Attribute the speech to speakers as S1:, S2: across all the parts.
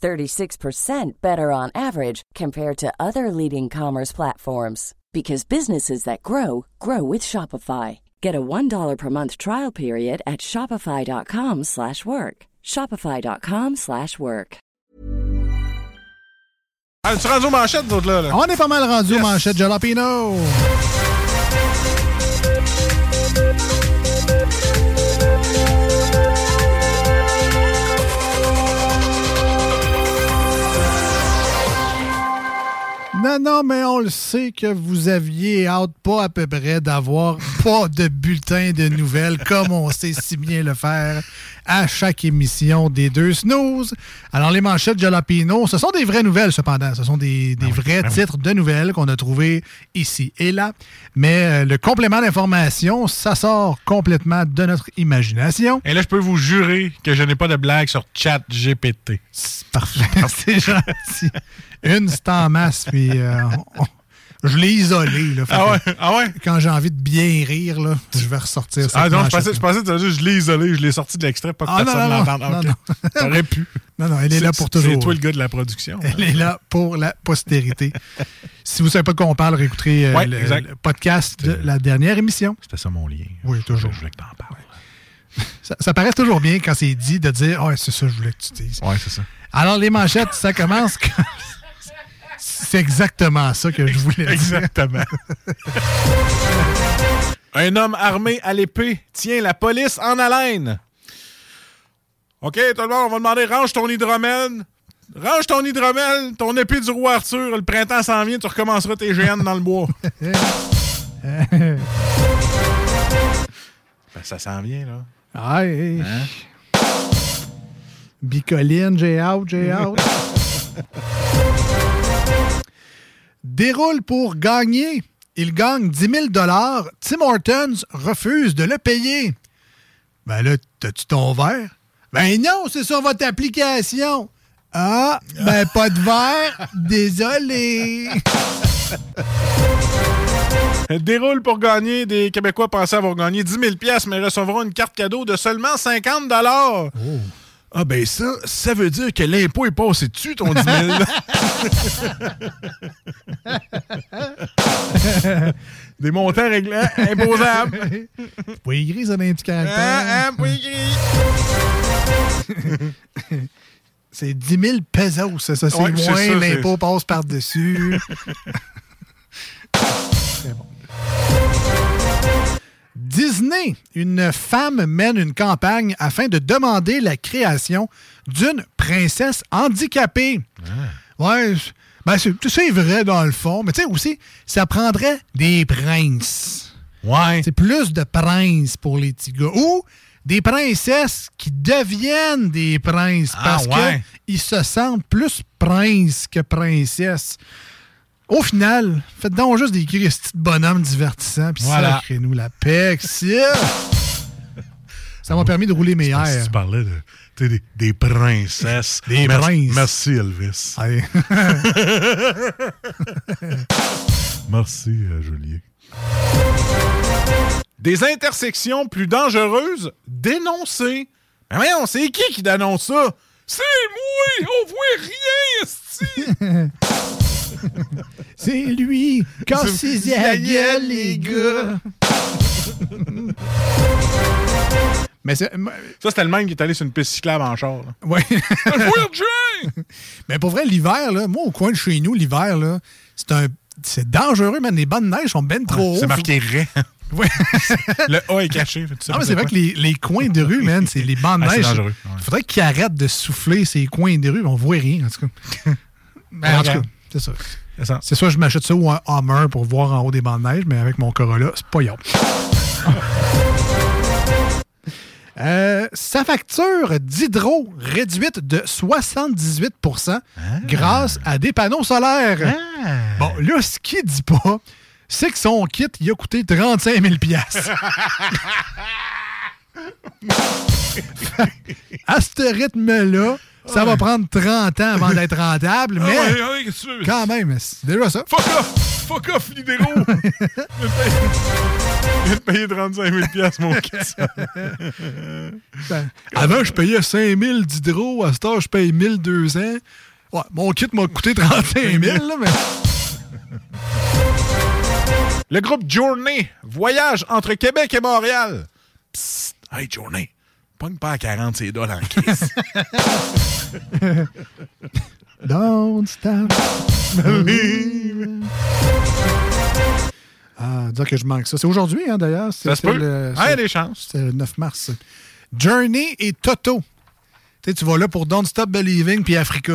S1: 36% better on average compared to other leading commerce platforms because businesses that grow grow with Shopify. Get a $1 per month trial period at shopify.com/work. shopify.com/work.
S2: Ah, tu rendu aux manchettes, d'autres là, là?
S3: On est pas mal rendu aux manchettes Jalapino. Non, non, mais on le sait que vous aviez hâte pas à peu près d'avoir pas de bulletin de nouvelles comme on sait si bien le faire à chaque émission des deux snooze. Alors, les manchettes Jalapino, ce sont des vraies nouvelles cependant. Ce sont des, des vrais titres de nouvelles qu'on a trouvés ici et là. Mais euh, le complément d'information, ça sort complètement de notre imagination.
S2: Et là, je peux vous jurer que je n'ai pas de blague sur chat GPT.
S3: Parfait. C'est gentil. Une, c'est en masse, puis euh, on- je l'ai isolé. Là,
S2: Ah ouais? Ah ouais?
S3: Quand j'ai envie de bien rire, là, je vais ressortir cette
S2: Ah non, je pensais, je pensais que tu allais dire, je l'ai isolé, je l'ai sorti de l'extrait, pas que
S3: Ah, non,
S2: personne
S3: non,
S2: l'entende.
S3: non, non,
S2: ok. T'aurais pu.
S3: Non, non, elle est là pour toujours.
S2: C'est toi le gars de la production.
S3: Elle est là pour la postérité. si vous ne savez pas de quoi on parle, réécouterez euh,
S2: Ouais,
S3: le, podcast de la dernière émission.
S2: C'était ça mon lien.
S3: Oui, toujours.
S2: Je voulais que t'en parles.
S3: Ça, ça paraît toujours bien quand c'est dit de dire « Ah, c'est ça je voulais que tu dises.
S2: Ouais, c'est ça.
S3: Alors, les manchettes, ça commence quand... C'est exactement ça que je voulais dire.
S2: Exactement. Un homme armé à l'épée tient la police en haleine. OK, tout le monde, on va demander range ton hydromel. Range ton hydromel, ton épée du roi Arthur. Le printemps s'en vient, tu recommenceras tes GN dans le bois. Ben, ça s'en vient, là.
S3: Hey.
S2: Hein?
S3: Bicoline, j'ai out, j'ai out. Déroule pour gagner. Il gagne 10 000 Tim Hortons refuse de le payer. Ben là, t'as-tu ton verre? Ben non, c'est sur votre application. Ah, ben pas de verre. Désolé.
S2: Déroule pour gagner. Des Québécois pensaient avoir gagné 10 000 pièces, mais recevront une carte cadeau de seulement 50 Ah ben ça, ça veut dire que l'impôt est passé dessus, ton 10 000. Des montants réglés, imposables.
S3: Pouvez écrire ça dans un petit caractère.
S2: Hein, hein, oui, écrit.
S3: C'est 10 000 pesos, ça. ça c'est
S2: Ouais,
S3: moins, l'impôt passe par-dessus. C'est bon. Disney, une femme mène une campagne afin de demander la création d'une princesse handicapée. Ouais, c'est- ben c'est c'est vrai dans le fond, mais tu sais aussi, ça prendrait des princes.
S2: Ouais.
S3: C'est plus de princes pour les petits gars. Ou des princesses qui deviennent des princes
S2: Ah,
S3: parce
S2: ouais.
S3: qu'ils se sentent plus princes que princesses. Au final, faites donc juste des Christy de bonhommes divertissants, puis
S2: Voilà.
S3: sacrez-nous la paix. Ça m'a permis de rouler mes airs.
S2: tu parlais de, tu sais, des, des princesses.
S3: Des
S2: Merci-
S3: princes.
S2: Merci, Elvis. Merci, euh, Julien. Des intersections plus dangereuses dénoncées. Mais voyons, c'est qui qui dénonce ça? C'est moi! On voit rien, esti!
S3: C'est lui! Cassez la gueule, les gars! Mais c'est.
S2: Ça, c'était le même qui est allé sur une piste cyclable en char. Weird
S3: Mais pour vrai, l'hiver, là, moi, au coin de chez nous, l'hiver, là, c'est un. C'est dangereux, man. Les bancs de neige sont ben trop hauts.
S2: C'est marqué Ray.
S3: Ouais.
S2: Le A est caché.
S3: Ah, mais c'est vrai que les, les coins de rue, man, c'est les bancs de
S2: Ah, c'est
S3: neige.
S2: dangereux,
S3: Il faudrait qu'ils arrêtent de souffler ces coins de rue. On voit rien, en tout cas. Ben, en tout cas, c'est ça.
S2: C'est
S3: soit je m'achète ça ou un Hummer pour voir en haut des bancs de neige, mais avec mon Corolla, c'est pas yop. Euh, sa facture d'hydro réduite de 78% grâce à des panneaux solaires. Bon, là, ce qu'il dit pas, c'est que son kit, il a coûté 35 000 À ce rythme-là, ça va prendre 30 ans avant d'être rentable,
S2: Ah
S3: mais
S2: ouais, ouais, qu'est-ce que tu veux?
S3: quand même, c'est déjà ça.
S2: Fuck off! Fuck off, Lidero! Je viens de payer 35 000 piastres, mon kit.
S3: Ben, avant, je payais 5 000 d'hydro. À ce temps, je paye 1200. Ouais, mon kit m'a coûté 35 000, là, mais...
S2: Le groupe Journey voyage entre Québec et Montréal. Psst, hey Journey, pogne pas à 40 ces dollars en caisse.
S3: Don't stop. believing. Ah, dire que je manque ça. C'est aujourd'hui, hein, d'ailleurs.
S2: Ça se peut?
S3: le-
S2: Ah, il y a des chances.
S3: C'était le 9 mars. Journey et Toto. Tu sais, tu vas là pour Don't Stop Believing puis Africa.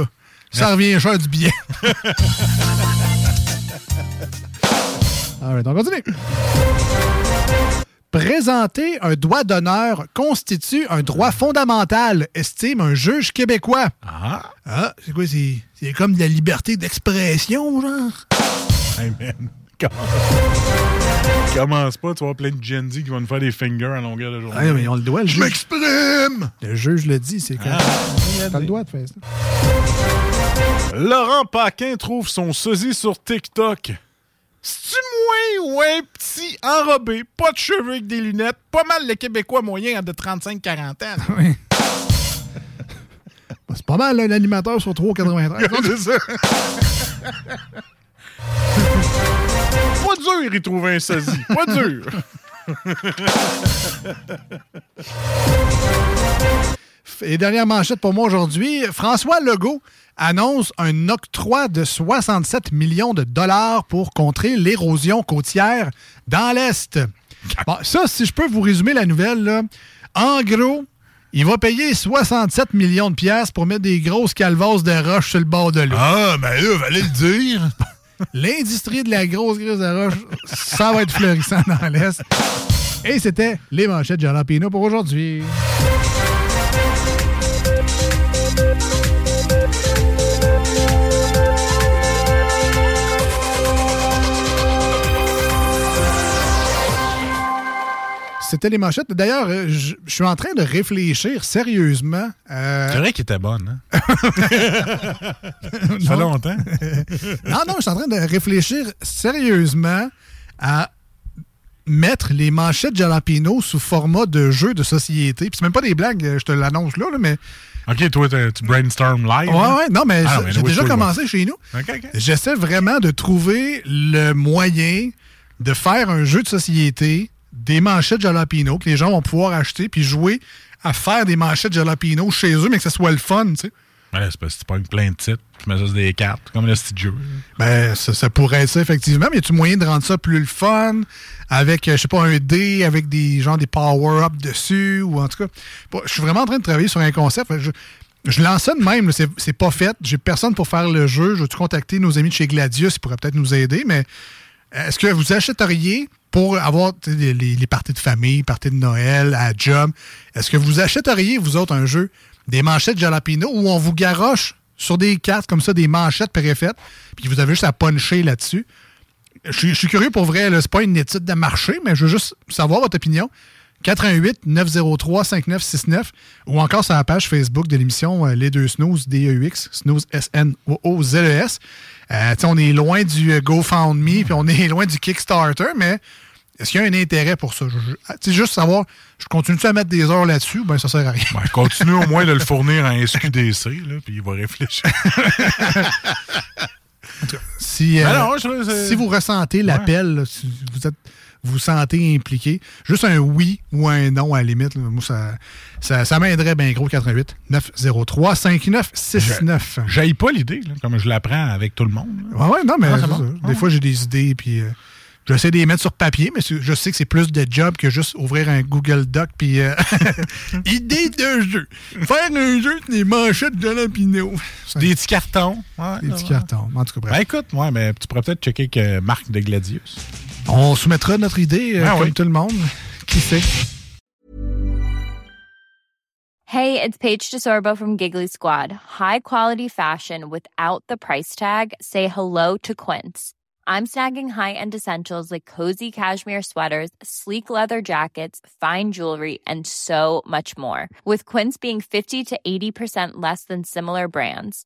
S3: Ça revient cher du billet. Alright, on continue. Présenter un droit d'honneur constitue un droit fondamental, estime un juge québécois.
S2: Ah!
S3: Ah, c'est quoi? C'est, c'est comme de la liberté d'expression, genre?
S2: Hey man, commence. Commence pas, tu vas plein de Gen Z qui vont nous faire des fingers à longueur de journée.
S3: Ah, mais on le doit, le
S2: Je m'exprime!
S3: Le juge le dit, c'est quand T'as le droit de faire ça.
S2: Laurent Paquin trouve son sosie sur TikTok. C'est-tu moins ou un petit enrobé, pas de cheveux avec des lunettes, pas mal le Québécois moyen de 35-40 ans.
S3: Oui. Bah, c'est pas mal, là, l'animateur sur 3,93.
S2: C'est ça. pas dur, il trouver un sosie. Pas dur.
S3: Et dernière manchette pour moi aujourd'hui, François Legault annonce un octroi de 67 millions de dollars pour contrer l'érosion côtière dans l'Est. Bon, ça, si je peux vous résumer la nouvelle, là, en gros, il va payer 67 millions de piastres pour mettre des grosses calvasses de roche sur le bord de l'eau.
S2: Ah, ben là, fallait le dire.
S3: L'industrie de la grosse grise de roche, ça va être florissant dans l'Est. Et c'était les manchettes de Jalapino pour aujourd'hui. C'était les manchettes. D'ailleurs, euh, je suis en train de réfléchir sérieusement. euh,
S2: C'est vrai qu'il était bonne, hein? Ça fait longtemps.
S3: Non, non, je suis en train de réfléchir sérieusement à mettre les manchettes Jalapino sous format de jeu de société. Puis c'est même pas des blagues, je te l'annonce là, là, mais.
S2: OK, toi, tu brainstorm live.
S3: Ouais,
S2: hein?
S3: ouais, non, mais
S2: Ah,
S3: j'ai- déjà commencé chez nous. J'essaie vraiment de trouver le moyen de faire un jeu de société, des manchettes Jalapino que les gens vont pouvoir acheter puis jouer à faire des manchettes Jalapino chez eux, mais que ce soit le fun, tu sais.
S2: Ouais, c'est parce que tu pognes plein de titres, tu mets ça sur des cartes, comme le jeu.
S3: Ben, ça, ça pourrait être ça, effectivement. Mais y a-tu moyen de rendre ça plus le fun avec, euh, je sais pas, un dé, avec des genre des power-up dessus, ou en tout cas. Je suis vraiment en train de travailler sur un concept. Je, je lance ça de même, c'est pas fait. J'ai personne pour faire le jeu. Je vais-tu contacter nos amis de chez Gladius, ils pourraient peut-être nous aider, mais est-ce que vous achèteriez pour avoir les, parties de famille, parties de Noël, à job, est-ce que vous achèteriez, vous autres, un jeu, des manchettes Jalapino où on vous garoche sur des cartes comme ça, des manchettes préfaites, puis vous avez juste à puncher là-dessus? Je suis- curieux pour vrai, c'est pas une étude de marché, mais je veux juste savoir votre opinion. 88 903 5969 ou encore sur la page Facebook de l'émission euh, Les Deux Snooze, D-E-U-X, Snooze S-N-O-O-Z-E-S. Euh, tu sais, on est loin du euh, GoFundMe, puis on est loin du Kickstarter, mais est-ce qu'il y a un intérêt pour ça? Tu sais, juste savoir, je continue à mettre des heures là-dessus, ben ça sert à rien.
S2: Ben, continue au moins de le fournir en SQDC, là, puis il va réfléchir.
S3: Si,
S2: Ben
S3: euh,
S2: non, je c'est-
S3: si vous ressentez l'appel, si vous êtes vous vous sentez impliqué, juste un oui ou un non à la limite, là, moi, ça, ça, ça m'aiderait bien gros 88 903 5969.
S2: J'aille pas l'idée, là, comme je l'apprends avec tout le monde. là.
S3: Ouais, ouais, non, mais
S2: Ah, bon.
S3: ça.
S2: Ah.
S3: des fois, j'ai des idées, puis euh, j'essaie de les mettre sur papier, mais je sais que c'est plus de job que juste ouvrir un Google Doc, puis euh, idée de jeu. Faire un jeu, c'est des manchettes de Jalapino.
S2: Des petits cartons. Ouais,
S3: Des petits
S2: ouais.
S3: cartons. En tout cas, bref.
S2: Ben écoute, ouais, mais tu pourrais peut-être checker que Marc de Gladius.
S3: On soumettra notre idée, euh,
S2: Ah
S3: comme
S2: oui.
S3: tout le monde. Qui sait?
S4: Hey, it's Paige DeSorbo from Giggly Squad. High quality fashion without the price tag. Say hello to Quince. I'm snagging high-end essentials like cozy cashmere sweaters, sleek leather jackets, fine jewelry, and so much more. With Quince being 50 to 80% less than similar brands.